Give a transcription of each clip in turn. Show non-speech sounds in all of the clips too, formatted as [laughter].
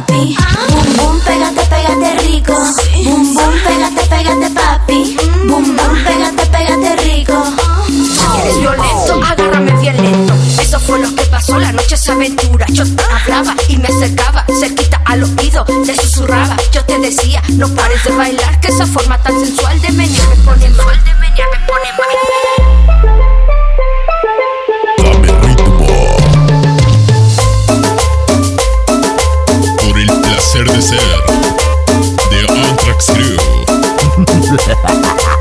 papi. Boom, boom, pégate, pégate rico. Boom, boom, pégate, pégate papi. Boom, boom, pégate, pégate rico. Eres violento, agárrame bien lento. Eso fue lo que pasó la noche esa aventura. Yo hablaba y me acercaba, cerquita al oído, te susurraba. Yo te decía, no pares de bailar, que esa forma tan sensual de menear me pone mal, de menear me pone mal. Por el placer de ser. The Anthrax Crew. [laughs]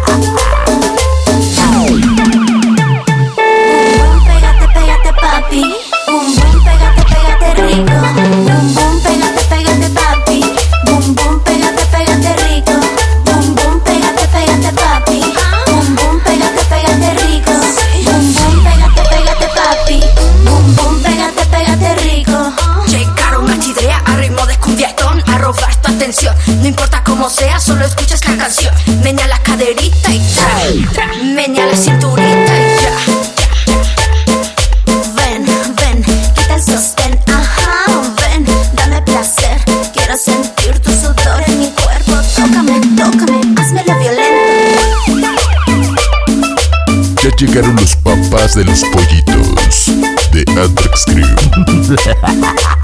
canción. Menea la caderita y tra. Menea la cinturita y ya. Ven, ven, quita el sostén, ajá, ven, dame placer. Quiero sentir tu sudor en mi cuerpo. Tócame, tócame, hazmelo violento. Ya llegaron los papás de los pollitos. The Anthrax Crew. [laughs]